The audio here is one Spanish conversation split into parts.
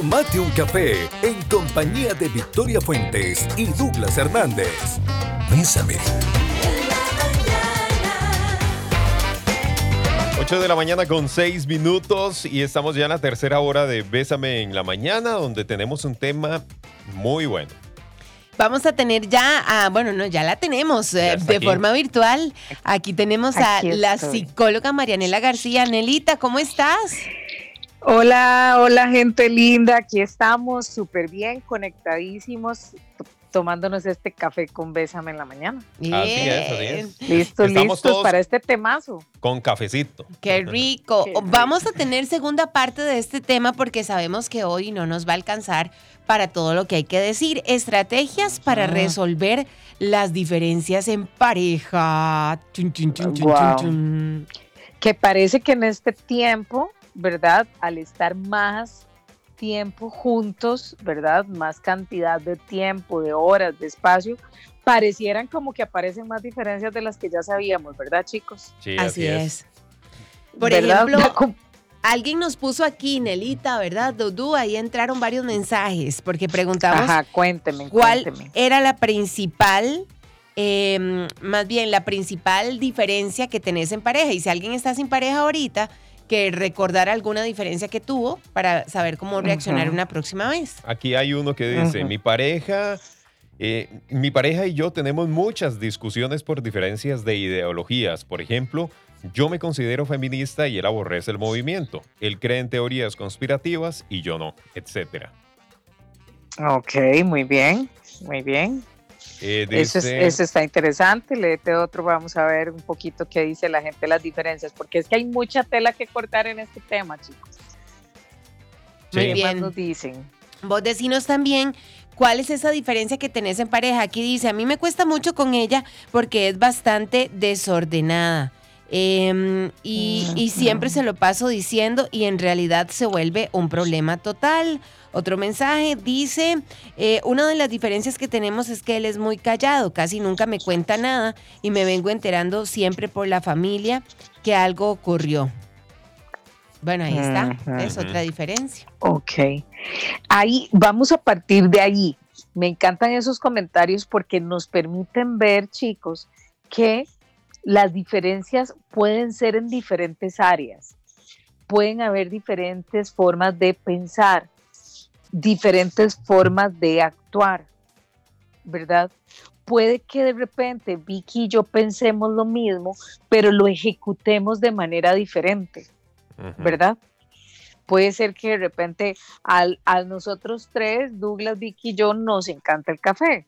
Tomate un café en compañía de Victoria Fuentes y Douglas Hernández. Bésame. 8 de la mañana con 6 minutos y estamos ya en la tercera hora de Bésame en la mañana donde tenemos un tema muy bueno. Vamos a tener ya, bueno, no, ya la tenemos eh, de forma virtual. Aquí tenemos a la psicóloga Marianela García. Nelita, ¿cómo estás? Hola, hola gente linda, aquí estamos súper bien, conectadísimos, tomándonos este café con Bésame en la mañana. Bien. Así es, así es. Listos, listos para este temazo. Con cafecito. Qué rico. Vamos a tener segunda parte de este tema porque sabemos que hoy no nos va a alcanzar para todo lo que hay que decir. Estrategias para resolver las diferencias en pareja. que parece que en este tiempo, ¿verdad? Al estar más tiempo juntos, ¿verdad? Más cantidad de tiempo, de horas, de espacio, parecieran como que aparecen más diferencias de las que ya sabíamos, ¿verdad, chicos? Sí, así, es. Por ejemplo, alguien nos puso aquí, Nelita, ¿verdad? Dudu, ahí entraron varios mensajes porque preguntamos Ajá, cuénteme, cuál era la principal em, más bien la principal diferencia que tenés en pareja. Y si alguien está sin pareja ahorita, que recordar alguna diferencia que tuvo para saber cómo reaccionar una próxima vez. Aquí hay uno que dice, mi pareja... Eh, mi pareja y yo tenemos muchas discusiones por diferencias de ideologías. Por ejemplo, yo me considero feminista y él aborrece el movimiento. Él cree en teorías conspirativas y yo no, etc. Ok, muy bien, muy bien. Eh, eso, está interesante. Léete otro, vamos a ver un poquito qué dice la gente las diferencias, porque es que hay mucha tela que cortar en este tema, chicos. Muy bien. nos dicen? Vos decinos también cuál es esa diferencia que tenés en pareja. Aquí dice, a mí me cuesta mucho con ella porque es bastante desordenada. Em, y, y, siempre se lo paso diciendo y en realidad se vuelve un problema total. Otro mensaje dice, eh, una de las diferencias que tenemos es que él es muy callado, casi nunca me cuenta nada y me vengo enterando siempre por la familia que algo ocurrió. Bueno, ahí está, es otra diferencia. Ok, ahí vamos a partir de ahí. Me encantan esos comentarios porque nos permiten ver, chicos, que las diferencias pueden ser en diferentes áreas. Pueden haber diferentes formas de pensar diferentes formas de actuar, ¿verdad? Puede que de repente Vicky y yo pensemos lo mismo, pero lo ejecutemos de manera diferente, ¿verdad? Puede ser que de repente al, a nosotros tres, Douglas, Vicky y yo, nos encanta el café,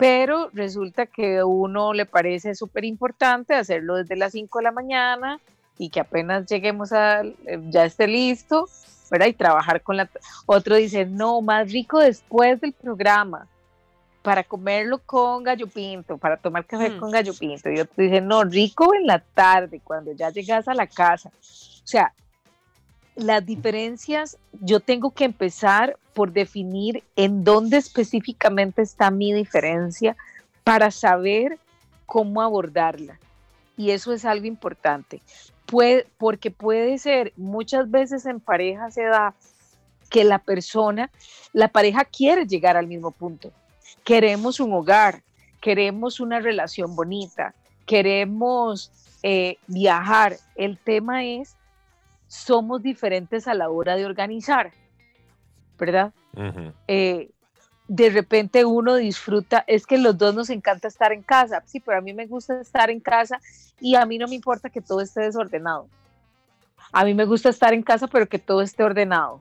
pero resulta que a uno le parece súper importante hacerlo desde las 5 de la mañana y que apenas lleguemos a, eh, ya esté listo, ¿verdad? Y trabajar con la... Otro dice, no, más rico después del programa, para comerlo con gallo pinto, para tomar café mm. con gallo pinto. Y otro dice, no, rico en la tarde, cuando ya llegas a la casa. O sea, las diferencias, yo tengo que empezar por definir en dónde específicamente está mi diferencia para saber cómo abordarla. Y eso es algo importante porque puede ser, muchas veces en pareja se da que la persona, la pareja quiere llegar al mismo punto. Queremos un hogar, queremos una relación bonita, queremos eh, viajar. El tema es, somos diferentes a la hora de organizar, ¿verdad? de repente uno disfruta, es que los dos nos encanta estar en casa, sí, pero a mí me gusta estar en casa y a mí no me importa que todo esté desordenado. A mí me gusta estar en casa, pero que todo esté ordenado.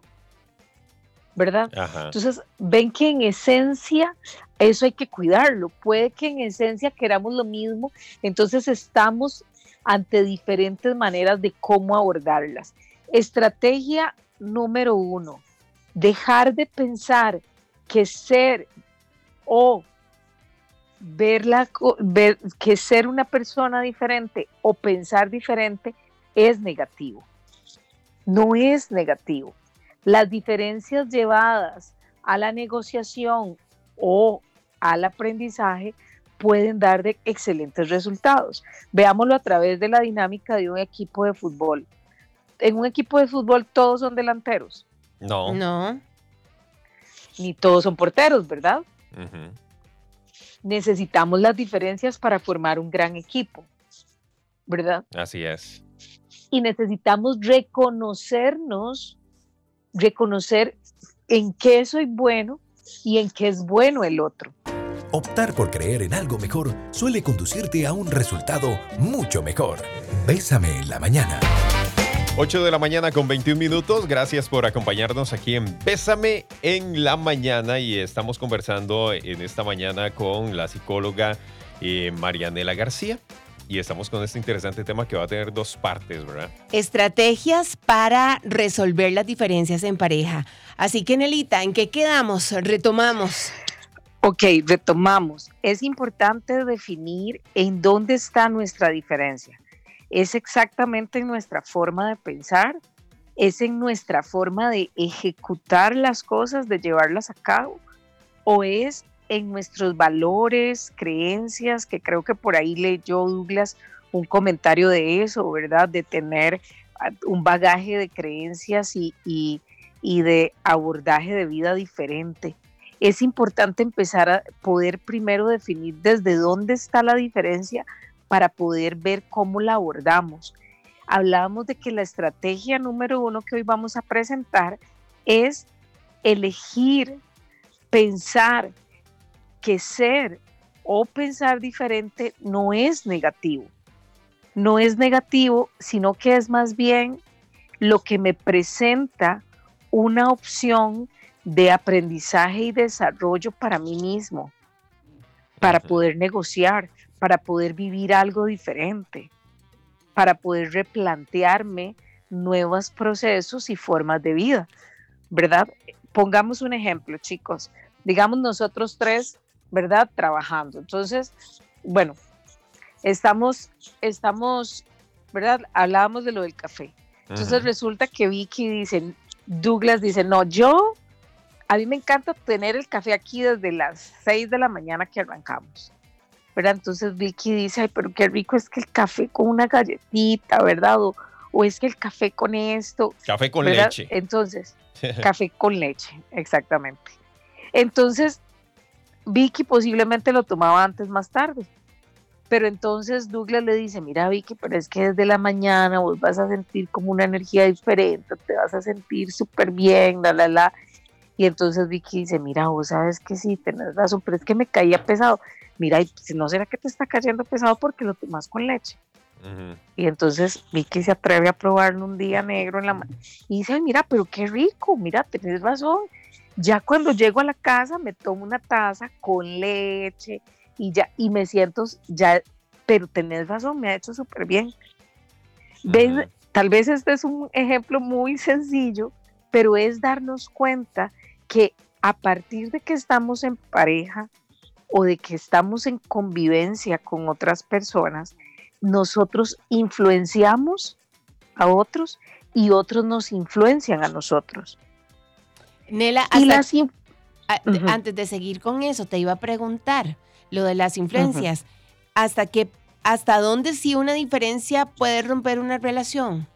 ¿Verdad? Entonces, ven que en esencia eso hay que cuidarlo. Puede que en esencia queramos lo mismo, entonces estamos ante diferentes maneras de cómo abordarlas. Estrategia número uno, dejar de pensar que ser o verla, ver, que ser una persona diferente o pensar diferente es negativo. No es negativo. Las diferencias llevadas a la negociación o al aprendizaje pueden dar de excelentes resultados. Veámoslo a través de la dinámica de un equipo de fútbol. En un equipo de fútbol todos son delanteros. No. No. ni todos son porteros, ¿verdad? Necesitamos las diferencias para formar un gran equipo, ¿verdad? Así es. Y necesitamos reconocernos, reconocer en qué soy bueno y en qué es bueno el otro. Optar por creer en algo mejor suele conducirte a un resultado mucho mejor. Bésame en la mañana. 8 de la mañana con 21 minutos. Gracias por acompañarnos aquí en Bésame en la mañana y estamos conversando en esta mañana con la psicóloga eh, Marianela García. Y estamos con este interesante tema que va a tener dos partes, ¿verdad? Estrategias para resolver las diferencias en pareja. Así que, Nelita, ¿en qué quedamos? Retomamos. Ok, retomamos. Es importante definir en dónde está nuestra diferencia es exactamente en nuestra forma de pensar, es en nuestra forma de ejecutar las cosas, de llevarlas a cabo, o es en nuestros valores, creencias, que creo que por ahí leyó Douglas un comentario de eso, ¿verdad? De tener ah, un bagaje de creencias y, y, y de abordaje de vida diferente. Es importante empezar a poder primero definir desde dónde está la diferencia para poder ver cómo la abordamos. Hablábamos de que la estrategia número uno que hoy vamos a presentar es elegir, pensar que ser o pensar diferente no es negativo. No es negativo, sino que es más bien lo que me presenta una opción de aprendizaje y desarrollo para mí mismo, para poder negociar, para poder vivir algo diferente, para poder replantearme nuevos procesos y formas de vida, ¿verdad? Pongamos un ejemplo, chicos. Digamos nosotros tres, ¿verdad? Trabajando. Entonces, bueno, estamos, estamos, ¿verdad? Hablábamos de lo del café. Entonces resulta que Vicky dice, Douglas dice, no, yo, a mí me encanta tener el café aquí desde las 6 de la mañana que arrancamos. Entonces Vicky dice, ay, pero qué rico es que el café con una galletita, ¿verdad? O, es que el café con esto. Café con leche. Entonces, café con leche, exactamente. Entonces, Vicky posiblemente lo tomaba antes más tarde. Pero entonces Douglas le dice, mira Vicky, pero es que desde la mañana vos vas a sentir como una energía diferente, te vas a sentir súper bien, la, la, la. Y entonces Vicky dice, mira, vos sabes que sí, tenés razón, pero es que me caía pesado mira, ¿no será que te está cayendo pesado porque lo tomas con leche? Y entonces Vicky se atreve a probarlo un día negro en la mano y dice, mira, pero qué rico, mira, tenés razón. Ya cuando llego a la casa me tomo una taza con leche y ya, y me siento ya, pero tenés razón, me ha hecho súper bien. Tal vez este es un ejemplo muy sencillo, pero es darnos cuenta que a partir de que estamos en pareja, o de que estamos en convivencia con otras personas, nosotros influenciamos a otros y otros nos influencian a nosotros. Nela, antes de seguir con eso, te iba a preguntar lo de las influencias. ¿Hasta qué, hasta dónde sí una diferencia puede romper una relación?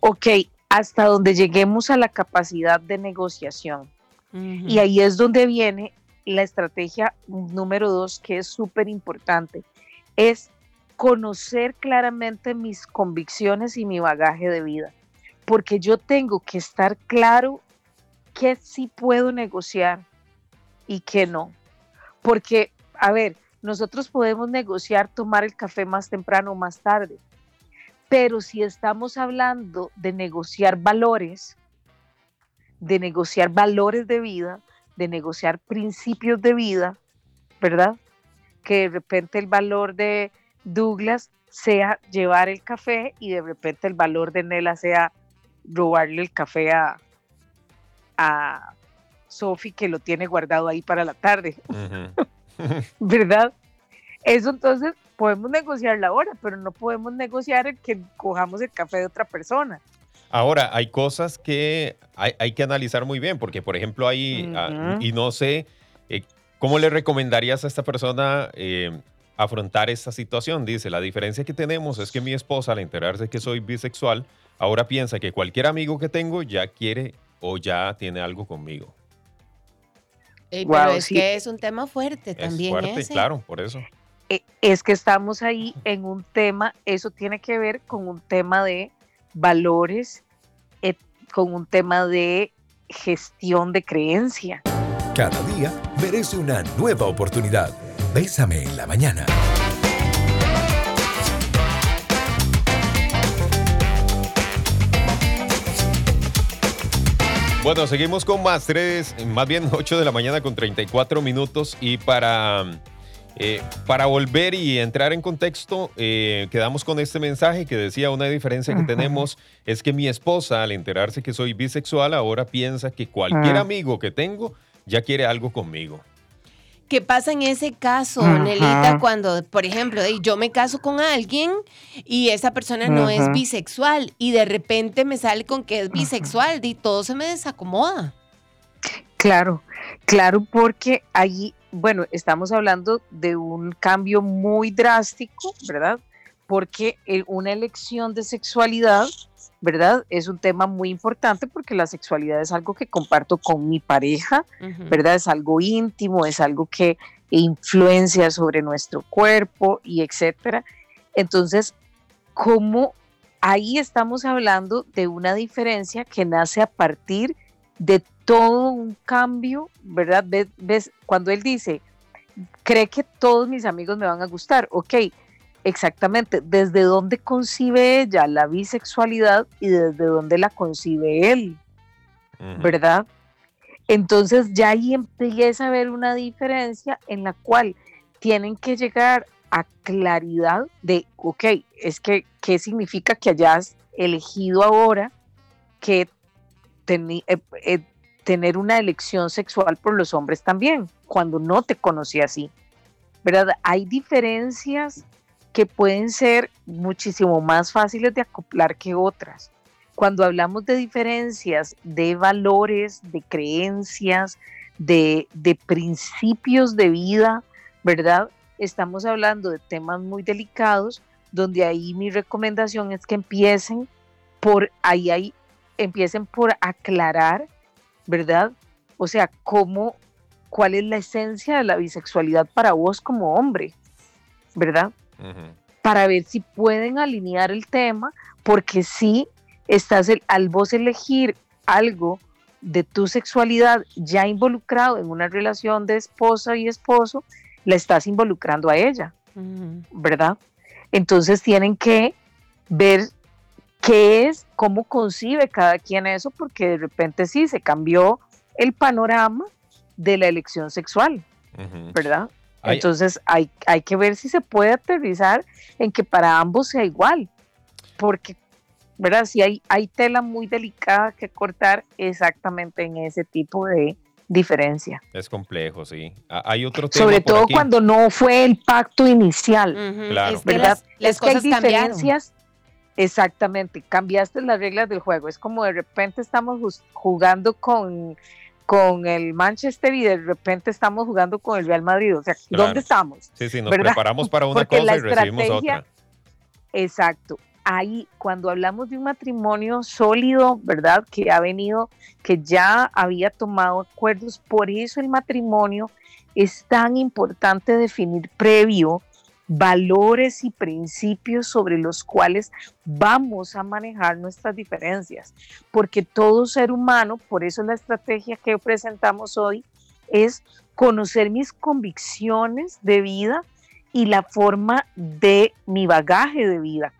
Ok, hasta donde lleguemos a la capacidad de negociación. Y ahí es donde viene la estrategia número dos, que es súper importante, es conocer claramente mis convicciones y mi bagaje de vida, porque yo tengo que estar claro qué sí puedo negociar y qué no. Porque, a ver, nosotros podemos negociar tomar el café más temprano o más tarde, pero si estamos hablando de negociar valores, de negociar valores de vida, de negociar principios de vida, ¿verdad? Que de repente el valor de Douglas sea llevar el café y de repente el valor de Nela sea robarle el café a, a Sophie que lo tiene guardado ahí para la tarde. ¿Verdad? Eso entonces podemos negociar la hora, pero no podemos negociar el que cojamos el café de otra persona. Ahora, hay cosas que hay, que analizar muy bien, porque por ejemplo hay, ah, y no sé, eh, ¿cómo le recomendarías a esta persona eh, afrontar esta situación? Dice, la diferencia que tenemos es que mi esposa, al enterarse que soy bisexual, ahora piensa que cualquier amigo que tengo ya quiere o ya tiene algo conmigo. pero es que es un tema fuerte también. Es fuerte, claro, por eso. Eh, es que estamos ahí en un tema, eso tiene que ver con un tema de valores, con un tema de gestión de creencia. Cada día merece una nueva oportunidad. Bésame en la mañana. Bueno, seguimos con más tres, más bien 8 de la mañana con 34 minutos y para, eh, para volver y entrar en contexto, eh, quedamos con este mensaje que decía una diferencia que tenemos es que mi esposa al enterarse que soy bisexual ahora piensa que cualquier ah. amigo que tengo ya quiere algo conmigo. ¿Qué pasa en ese caso, Nelita, cuando, por ejemplo, yo me caso con alguien y esa persona no es bisexual y de repente me sale con que es bisexual y todo se me desacomoda? Claro, claro, porque ahí, bueno, estamos hablando de un cambio muy drástico, ¿verdad? Porque una elección de sexualidad ¿verdad? Es un tema muy importante porque la sexualidad es algo que comparto con mi pareja, ¿verdad? Es algo íntimo, es algo que influencia sobre nuestro cuerpo y etcétera. Entonces, ¿cómo ahí estamos hablando de una diferencia que nace a partir de todo un cambio, ¿verdad? ¿Ves? Cuando él dice, cree que todos mis amigos me van a gustar, ok, Exactamente, desde dónde concibe ella la bisexualidad y desde dónde la concibe él, ¿verdad? Entonces ya ahí empieza a haber una diferencia en la cual tienen que llegar a claridad de, ok, es que, ¿qué significa que hayas elegido ahora que eh, eh, tener una elección sexual por los hombres también, cuando no te conocí así? ¿Verdad? Hay diferencias que pueden ser muchísimo más fáciles de acoplar que otras. Cuando hablamos de diferencias de valores, de creencias, de, principios de vida, ¿verdad? Estamos hablando de temas muy delicados, donde ahí mi recomendación es que empiecen por ahí, ahí empiecen por aclarar, ¿verdad? O sea, cómo, cuál es la esencia de la bisexualidad para vos como hombre, ¿verdad? para ver si pueden alinear el tema, porque si estás al vos elegir algo de tu sexualidad ya involucrado en una relación de esposa y esposo, la estás involucrando a ella, ¿verdad? Entonces tienen que ver qué es, cómo concibe cada quien eso, porque de repente sí se cambió el panorama de la elección sexual, ¿verdad? Entonces hay, hay que ver si se puede aterrizar en que para ambos sea igual, porque, ¿verdad? Si hay, hay tela muy delicada que cortar exactamente en ese tipo de diferencia. Es complejo, sí. Hay otro tema. Sobre todo cuando no fue el pacto inicial. Claro. ¿verdad? Las, cosas que hay diferencias. Exactamente, cambiaste las reglas del juego. Es como de repente estamos jugando con con el Manchester y de repente estamos jugando con el Real Madrid. O sea, ¿dónde estamos? Sí, sí, nos preparamos para una cosa y recibimos otra. Exacto. Ahí, cuando hablamos de un matrimonio sólido, ¿verdad? Que ha venido, que ya había tomado acuerdos, por eso el matrimonio es tan importante definir previo valores y principios sobre los cuales vamos a manejar nuestras diferencias, porque todo ser humano, por eso la estrategia que presentamos hoy es conocer mis convicciones de vida y la forma de mi bagaje de vida,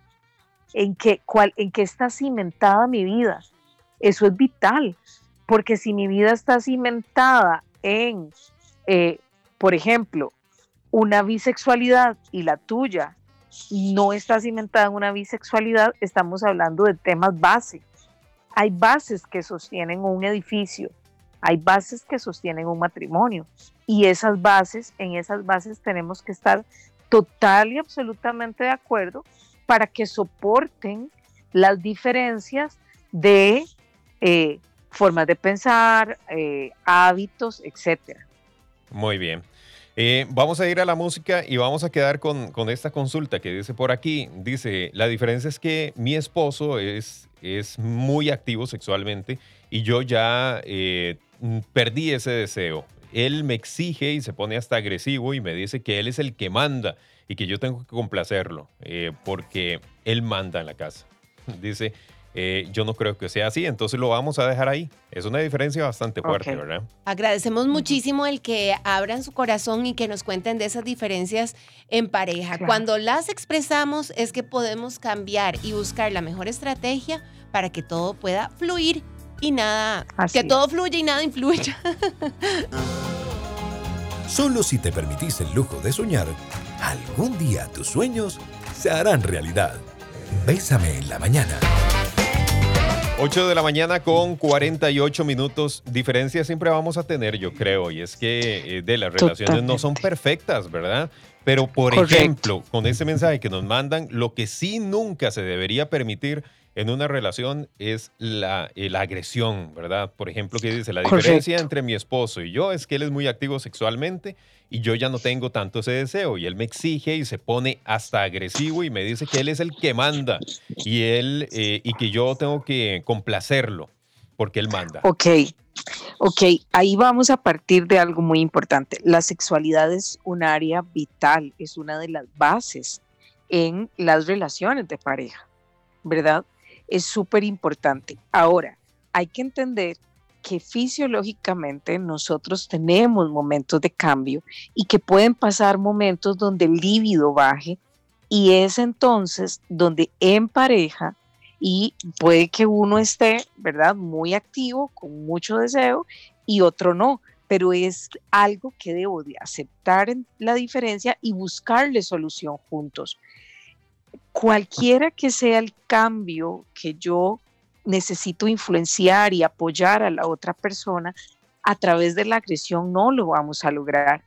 en qué, en qué está cimentada mi vida. Eso es vital, porque si mi vida está cimentada en, eh, por ejemplo, una bisexualidad y la tuya no está cimentada en una bisexualidad, estamos hablando de temas base. Hay bases que sostienen un edificio, hay bases que sostienen un matrimonio y esas bases, en esas bases tenemos que estar total y absolutamente de acuerdo para que soporten las diferencias de eh, formas de pensar, eh, hábitos, etcétera. Muy bien. Eh, vamos a ir a la música y vamos a quedar con, esta consulta que dice por aquí. Dice, la diferencia es que mi esposo es, muy activo sexualmente y yo ya eh, perdí ese deseo. él me exige y se pone hasta agresivo y me dice que él es el que manda y que yo tengo que complacerlo eh, porque él manda en la casa. Dice, eh, yo no creo que sea así, entonces lo vamos a dejar ahí. Es una diferencia bastante fuerte, ¿verdad? Agradecemos muchísimo el que abran su corazón y que nos cuenten de esas diferencias en pareja. Cuando las expresamos es que podemos cambiar y buscar la mejor estrategia para que todo pueda fluir y nada, que todo fluya y nada influya. Solo si te permitís el lujo de soñar, algún día tus sueños se harán realidad. Bésame en la mañana. 8 de la mañana con 48 minutos. Diferencia siempre vamos a tener, yo creo, y es que eh, de las relaciones no son perfectas, ¿verdad? Pero, por ejemplo, con ese mensaje que nos mandan, lo que sí nunca se debería permitir en una relación es la, eh, la agresión, ¿verdad? Por ejemplo, que dice, la diferencia entre mi esposo y yo es que él es muy activo sexualmente y yo ya no tengo tanto ese deseo y él me exige y se pone hasta agresivo y me dice que él es el que manda y él eh, y que yo tengo que complacerlo porque él manda. Ok, ok, ahí vamos a partir de algo muy importante. La sexualidad es un área vital, es una de las bases en las relaciones de pareja, ¿verdad? Es súper importante. Ahora, hay que entender que fisiológicamente nosotros tenemos momentos de cambio y que pueden pasar momentos donde el líbido baje y es entonces donde en pareja y puede que uno esté, ¿verdad? Muy activo, con mucho deseo y otro no, pero es algo que debo de aceptar en la diferencia y buscarle solución juntos cualquiera que sea el cambio que yo necesito influenciar y apoyar a la otra persona, a través de la agresión no lo vamos a lograr.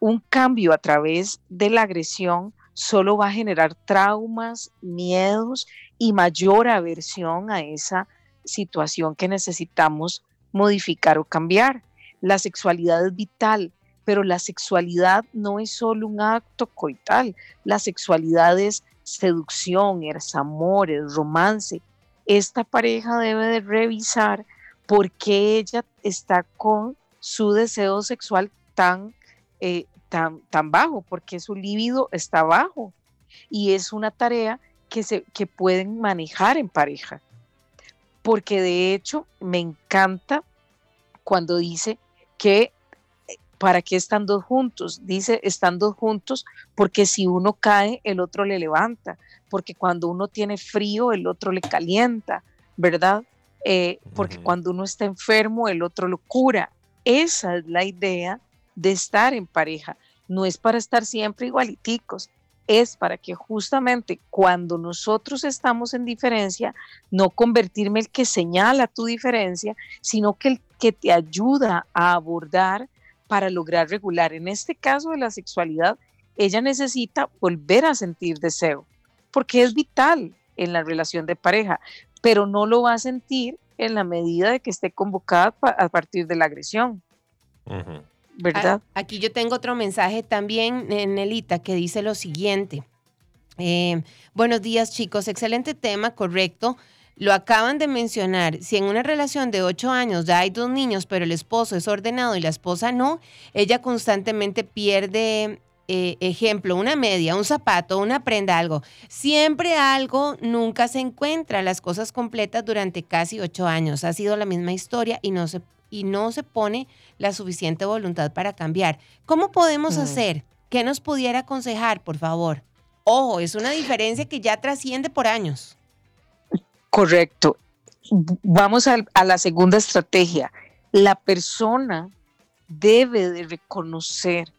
Un cambio a través de la agresión solo va a generar traumas, miedos y mayor aversión a esa situación que necesitamos modificar o cambiar. La sexualidad es vital, pero la sexualidad no es solo un acto coital, la sexualidad es seducción, es amor, es romance. Esta pareja debe de revisar por qué ella está con su deseo sexual tan, eh, tan, tan bajo, porque su libido está bajo. Y es una tarea que, se, que pueden manejar en pareja. Porque de hecho me encanta cuando dice que ¿Para qué están dos juntos? Dice, están dos juntos porque si uno cae, el otro le levanta, porque cuando uno tiene frío, el otro le calienta, ¿verdad? Eh, porque cuando uno está enfermo, el otro lo cura. Esa es la idea de estar en pareja. No es para estar siempre igualiticos, es para que justamente cuando nosotros estamos en diferencia, no convertirme el que señala tu diferencia, sino que el que te ayuda a abordar para lograr regular. En este caso de la sexualidad, ella necesita volver a sentir deseo, porque es vital en la relación de pareja, pero no lo va a sentir en la medida de que esté convocada a partir de la agresión. ¿Verdad? Aquí yo tengo otro mensaje también, Nelita, que dice lo siguiente. Eh, buenos días chicos, excelente tema, correcto. Lo acaban de mencionar, si en una relación de ocho años ya hay dos niños, pero el esposo es ordenado y la esposa no, ella constantemente pierde, eh, ejemplo, una media, un zapato, una prenda, algo. Siempre algo, nunca se encuentra las cosas completas durante casi ocho años. Ha sido la misma historia y no se, y no se pone la suficiente voluntad para cambiar. ¿Cómo podemos hacer? ¿Qué nos pudiera aconsejar, por favor? Ojo, es una diferencia que ya trasciende por años. Correcto. Vamos a, la segunda estrategia. La persona debe de reconocer,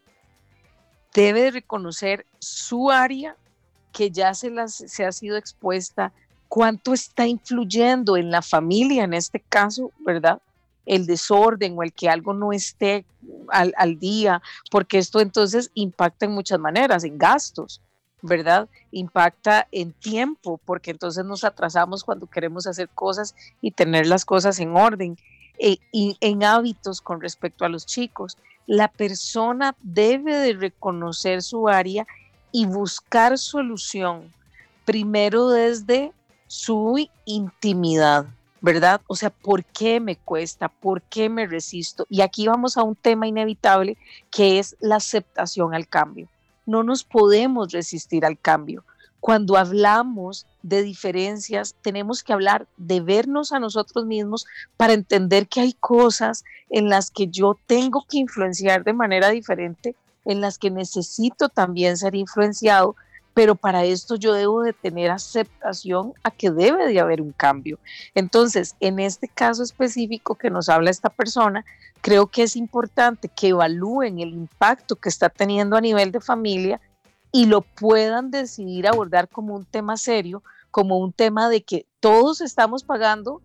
debe de reconocer su área que ya se, las, ha sido expuesta, cuánto está influyendo en la familia, en este caso, ¿verdad? El desorden o el que algo no esté al, al día, porque esto entonces impacta en muchas maneras, en gastos, ¿verdad? Impacta en tiempo, porque entonces nos atrasamos cuando queremos hacer cosas y tener las cosas en orden. Eh, en hábitos con respecto a los chicos, la persona debe de reconocer su área y buscar solución, primero desde su intimidad, ¿verdad? O sea, ¿por qué me cuesta? ¿Por qué me resisto? Y aquí vamos a un tema inevitable que es la aceptación al cambio. No nos podemos resistir al cambio. Cuando hablamos de diferencias, tenemos que hablar de vernos a nosotros mismos para entender que hay cosas en las que yo tengo que influenciar de manera diferente, en las que necesito también ser influenciado, pero para esto yo debo de tener aceptación a que debe de haber un cambio. Entonces, en este caso específico que nos habla esta persona, creo que es importante que evalúen el impacto que está teniendo a nivel de familia y lo puedan decidir abordar como un tema serio, como un tema de que todos estamos pagando,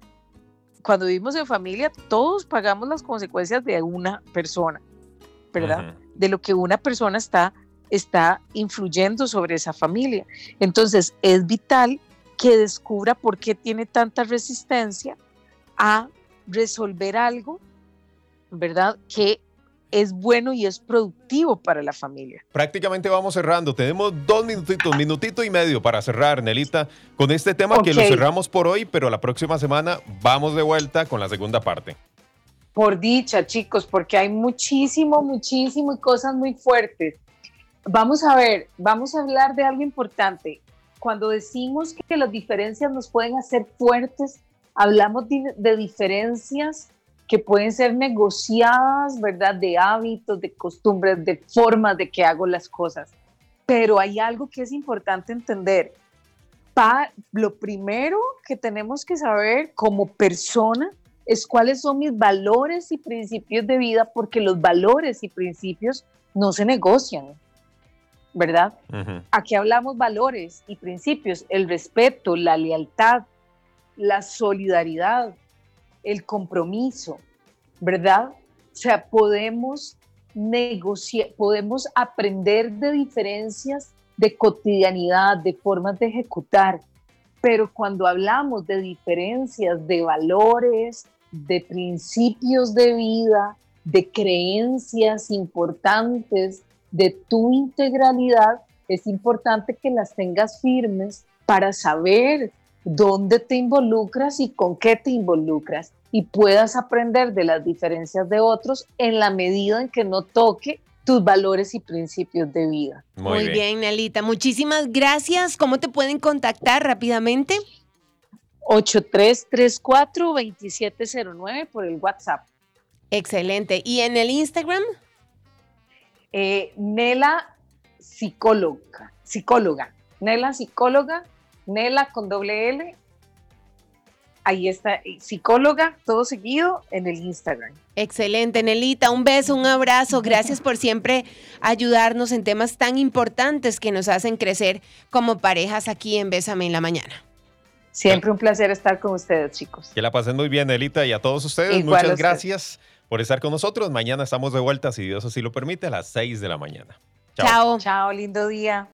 cuando vivimos en familia, todos pagamos las consecuencias de una persona, ¿verdad? De lo que una persona está está influyendo sobre esa familia. Entonces es vital que descubra por qué tiene tanta resistencia a resolver algo, ¿verdad? Que es bueno y es productivo para la familia. Prácticamente vamos cerrando. Tenemos dos minutitos, minutito y medio para cerrar, Nelita, con este tema que lo cerramos por hoy, pero la próxima semana vamos de vuelta con la segunda parte. Por dicha, chicos, porque hay muchísimo, muchísimo y cosas muy fuertes. Vamos a ver, vamos a hablar de algo importante. Cuando decimos que las diferencias nos pueden hacer fuertes, hablamos de, diferencias que pueden ser negociadas, ¿verdad? De hábitos, de costumbres, de formas de que hago las cosas. Pero hay algo que es importante entender. lo primero que tenemos que saber como persona es cuáles son mis valores y principios de vida, porque los valores y principios no se negocian. ¿Verdad? Aquí hablamos valores y principios, el respeto, la lealtad, la solidaridad, el compromiso, ¿verdad? O sea, podemos negociar, podemos aprender de diferencias de cotidianidad, de formas de ejecutar, pero cuando hablamos de diferencias de valores, de principios de vida, de creencias importantes, de tu integralidad, es importante que las tengas firmes para saber dónde te involucras y con qué te involucras y puedas aprender de las diferencias de otros en la medida en que no toque tus valores y principios de vida. Muy, bien. Nelita. Muchísimas gracias. ¿Cómo te pueden contactar rápidamente? 8334-2709 por el WhatsApp. Excelente. ¿Y en el Instagram? Eh, Nela psicóloga, psicóloga, Nela psicóloga, Nela con doble L, ahí está, eh, psicóloga, todo seguido en el Instagram. Excelente, Nelita, un beso, un abrazo, gracias por siempre ayudarnos en temas tan importantes que nos hacen crecer como parejas aquí en Bésame en la Mañana. Siempre un placer estar con ustedes, chicos. Que la pasen muy bien, Nelita, y a todos ustedes, muchas gracias por estar con nosotros. Mañana estamos de vuelta, si Dios así lo permite, a las 6 de la mañana. Chao. Chao, lindo día.